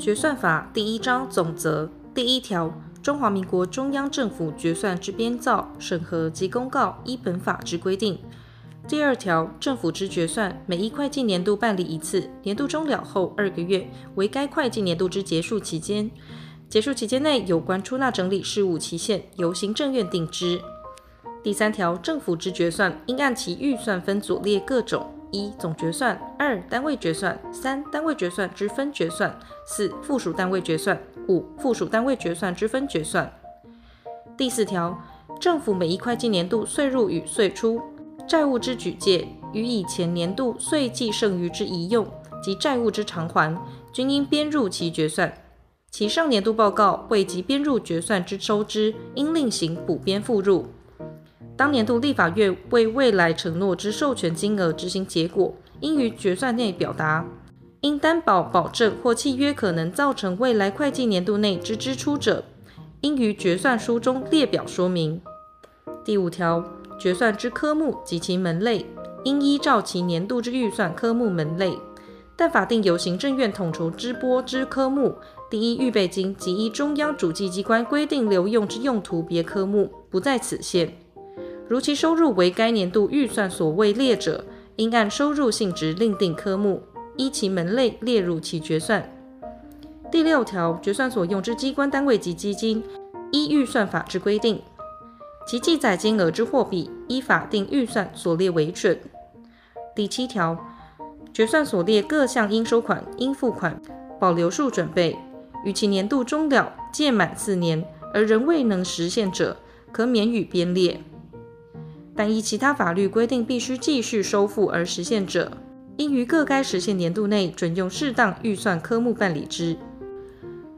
决算法第一章总则第一条：中华民国中央政府决算之编造、审核及公告，依本法之规定。第二条：政府之决算，每一会计年度办理一次，年度终了后二个月为该会计年度之结束期间。结束期间内有关出纳整理事务期限，由行政院定之。第三条：政府之决算，应按其预算分组列各种。一、总决算；二、单位决算；三、单位决算之分决算；四、附属单位决算；五、附属单位决算之分决算。第四条，政府每一会计年度岁入与岁出债务之举借，与以前年度岁计剩余之宜用及债务之偿还，均应编入其决算。其上年度报告未及编入决算之收支，应另行补编附入。当年度立法院为未来承诺之授权金额执行结果，应于决算内表达；应担保保证或契约可能造成未来会计年度内之支出者，应于决算书中列表说明。第五条，决算之科目及其门类，应依照其年度之预算科目门类，但法定由行政院统筹支拨之科目，第一预备金及依中央主计机关规定留用之用途别科目，不在此限。如其收入为该年度预算所未列者，应按收入性质另定科目，依其门类列入其决算。第六条，决算所用之机关单位及基金，依预算法之规定，其记载金额之货币，依法定预算所列为准。第七条，决算所列各项应收款、应付款、保留数准备，与其年度终了届满四年而仍未能实现者，可免予编列。但依其他法律规定必须继续收付而实现者，应于各该实现年度内准用适当预算科目办理之。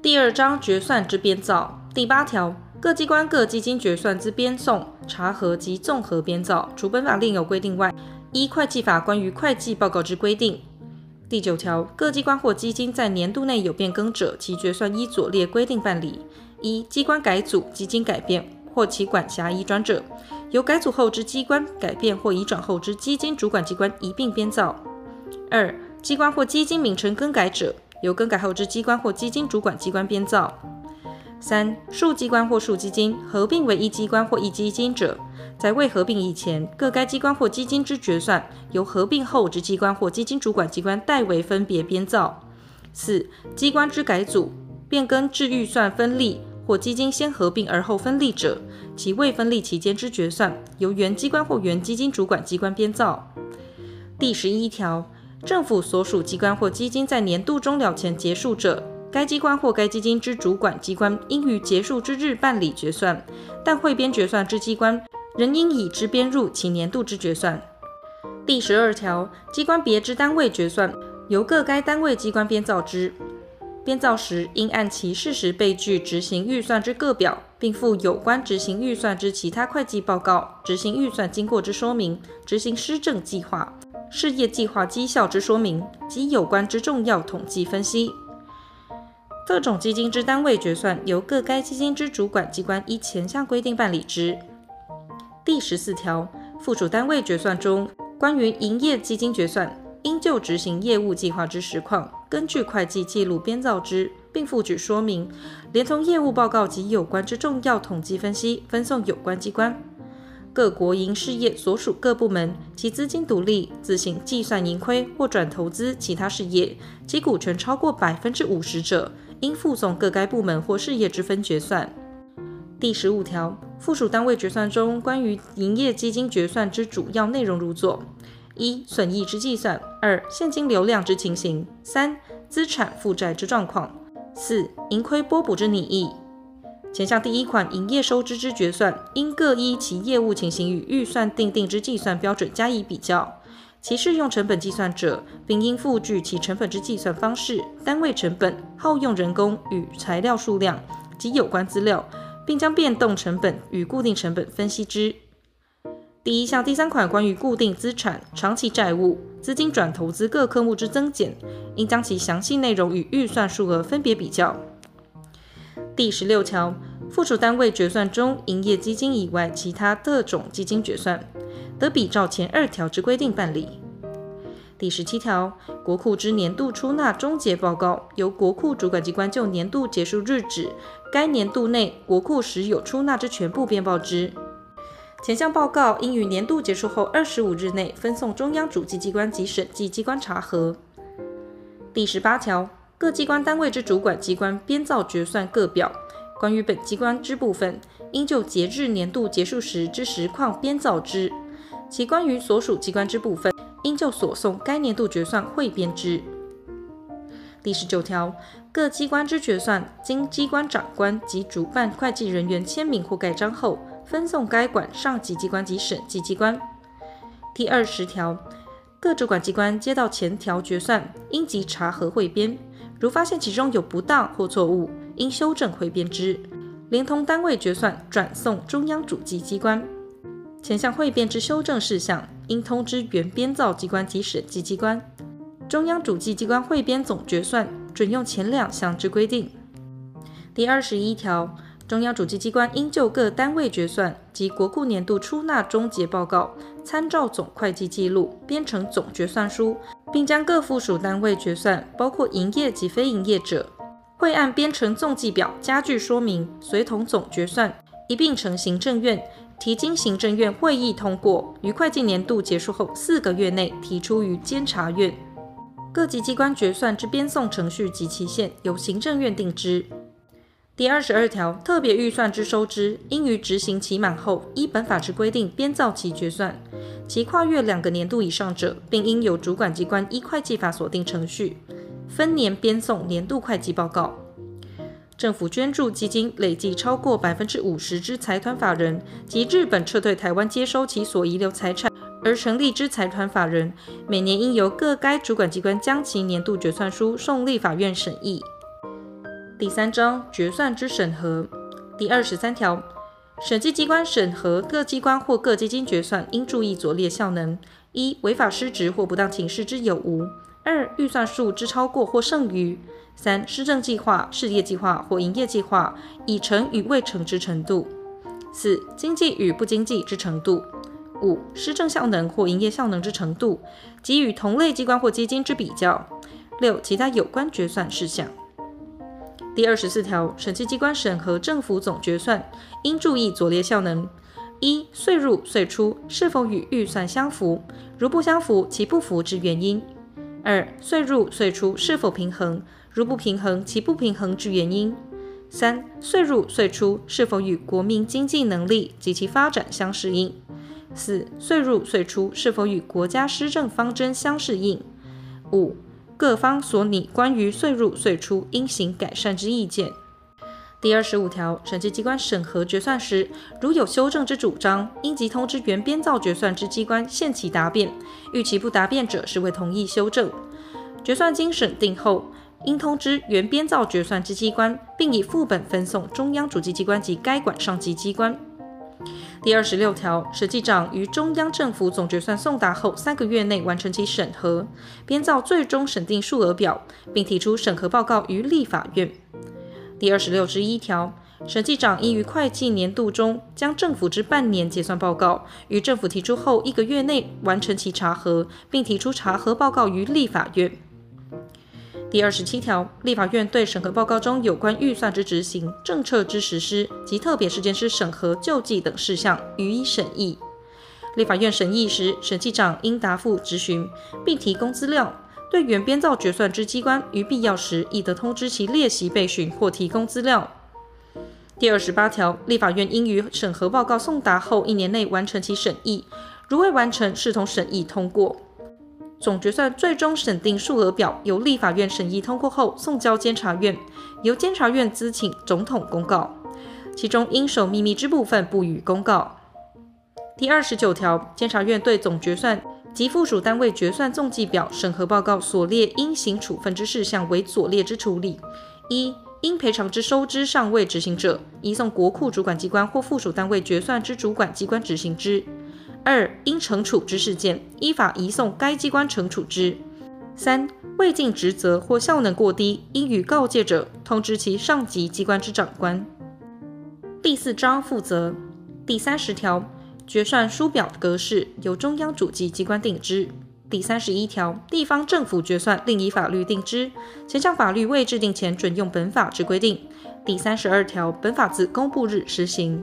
第二章决算之编造第八条，各机关各基金决算之编送、查核及综合编造，除本法另有规定外，依会计法关于会计报告之规定。第九条，各机关或基金在年度内有变更者，其决算依左列规定办理：一、机关改组、基金改变或其管辖移转者。由改组后之机关改变或移转后之基金主管机关一并编造；二、机关或基金名称更改者，由更改后之机关或基金主管机关编造；三、数机关或数基金合并为一机关或一基金者，在未合并以前，各该机关或基金之决算，由合并后之机关或基金主管机关代为分别编造；四、机关之改组、变更至预算分立。或基金先合并而后分立者，其未分立期间之决算，由原机关或原基金主管机关编造。第十一条，政府所属机关或基金在年度终了前结束者，该机关或该基金之主管机关应于结束之日办理决算，但汇编决算之机关仍应以之编入其年度之决算。第十二条，机关别之单位决算，由各该单位机关编造之。编造时，应按其事实备具执行预算之各表，并附有关执行预算之其他会计报告、执行预算经过之说明、执行施政计划、事业计划绩效之说明及有关之重要统计分析。特种基金之单位决算，由各该基金之主管机关依前项规定办理之。第十四条，附属单位决算中，关于营业基金决算，应就执行业务计划之实况，根据会计记录编造之，并附举说明，连同业务报告及有关之重要统计分析，分送有关机关。各国营事业所属各部门，其资金独立，自行计算盈亏或转投资其他事业，其股权超过百分之五十者，应附送各该部门或事业之分决算。第十五条，附属单位决算中关于营业基金决算之主要内容如左。一、损益之计算；二、现金流量之情形；三、资产负债之状况；四、盈亏拨补之拟议。前项第一款营业收支之决算，应各依其业务情形与预算订定之计算标准加以比较。其适用成本计算者，并应附具其成本之计算方式、单位成本、耗用人工与材料数量及有关资料，并将变动成本与固定成本分析之。第一项第三款关于固定资产、长期债务、资金转投资各科目之增减，应将其详细内容与预算数额分别比较。第十六条，附属单位决算中，营业基金以外其他特种基金决算，得比照前二条之规定办理。第十七条，国库之年度出纳终结报告由国库主管机关就年度结束日止，该年度内国库实有出纳之全部编报之。前项报告应于年度结束后二十五日内分送中央主计机关及审计机关查核。第十八条，各机关单位之主管机关编造决算各表，关于本机关之部分，应就截至年度结束时之实况编造之；其关于所属机关之部分，应就所送该年度决算汇编之。第十九条，各机关之决算，经机关长官及主办会计人员签名或盖章后，分送该管上级机关及审计机关。第二十条，各主管机关接到前条决算，应即查核汇编，如发现其中有不当或错误，应修正汇编之，连同单位决算转送中央主计机关。前项汇编之修正事项，应通知原编造机关及审计机关。中央主计机关汇编总决算准用前两项之规定。第二十一条。中央主计机关应就各单位决算及国库年度出纳终结报告，参照总会计记录编成总决算书，并将各附属单位决算，包括营业及非营业者，会按编成综计表加具说明，随同总决算一并呈行政院，提经行政院会议通过，于会计年度结束后四个月内提出于监察院。各级机关决算之编送程序及期限，由行政院定之。第二十二条，特别预算之收支，应于执行期满后，依本法之规定编造其决算；其跨越两个年度以上者，并应由主管机关依会计法所定程序，分年编送年度会计报告。政府捐助基金累计超过百分之五十之财团法人及日本撤退台湾接收其所遗留财产而成立之财团法人，每年应由各该主管机关将其年度决算书送立法院审议。第三章决算之审核。第二十三条，审计机关审核各机关或各基金决算，应注意左列效能：一、违法失职或不当请示之有无；二、预算数之超过或剩余；三、施政计划、事业计划或营业计划已成与未成之程度；四、经济与不经济之程度；五、施政效能或营业效能之程度及与同类机关或基金之比较；六、其他有关决算事项。第二十四条，审计机关审核政府总决算，应注意左列效能：一、岁入岁出是否与预算相符，如不相符，其不符之原因；二、岁入岁出是否平衡，如不平衡，其不平衡之原因；三、岁入岁出是否与国民经济能力及其发展相适应；四、岁入岁出是否与国家施政方针相适应；五、各方所拟关于岁入岁出应行改善之意见。第二十五条，审计机关审核决算时，如有修正之主张，应即通知原编造决算之机关限期答辩；逾期不答辩者，视为同意修正。决算经审定后，应通知原编造决算之机关，并以副本分送中央主计机关及该管上级机关。第二十六条，审计长于中央政府总决算送达后三个月内完成其审核，编造最终审定数额表，并提出审核报告于立法院。第二十六之一条，审计长应于会计年度中将政府之半年结算报告于政府提出后一个月内完成其查核，并提出查核报告于立法院。第二十七条，立法院对审核报告中有关预算之执行、政策之实施及特别事件之审核救济等事项予以审议。立法院审议时，审计长应答复质询，并提供资料。对原编造决算之机关，于必要时亦得通知其列席备询或提供资料。第二十八条，立法院应于审核报告送达后一年内完成其审议，如未完成，视同审议通过。总决算最终审定数额表由立法院审议通过后送交监察院，由监察院咨请总统公告，其中应守秘密之部分不予公告。第二十九条，监察院对总决算及附属单位决算综计表审核报告所列应行处分之事项为左列之处理：一、应赔偿之收支尚未执行者，移送国库主管机关或附属单位决算之主管机关执行之。二、应惩处之事件，依法移送该机关惩处之。三、未尽职责或效能过低，应予告诫者，通知其上级机关之长官。第四章负责第三十条，决算书表格式由中央主计机关定之。第三十一条，地方政府决算另以法律定之。前项法律未制定前，准用本法之规定。第三十二条，本法自公布日施行。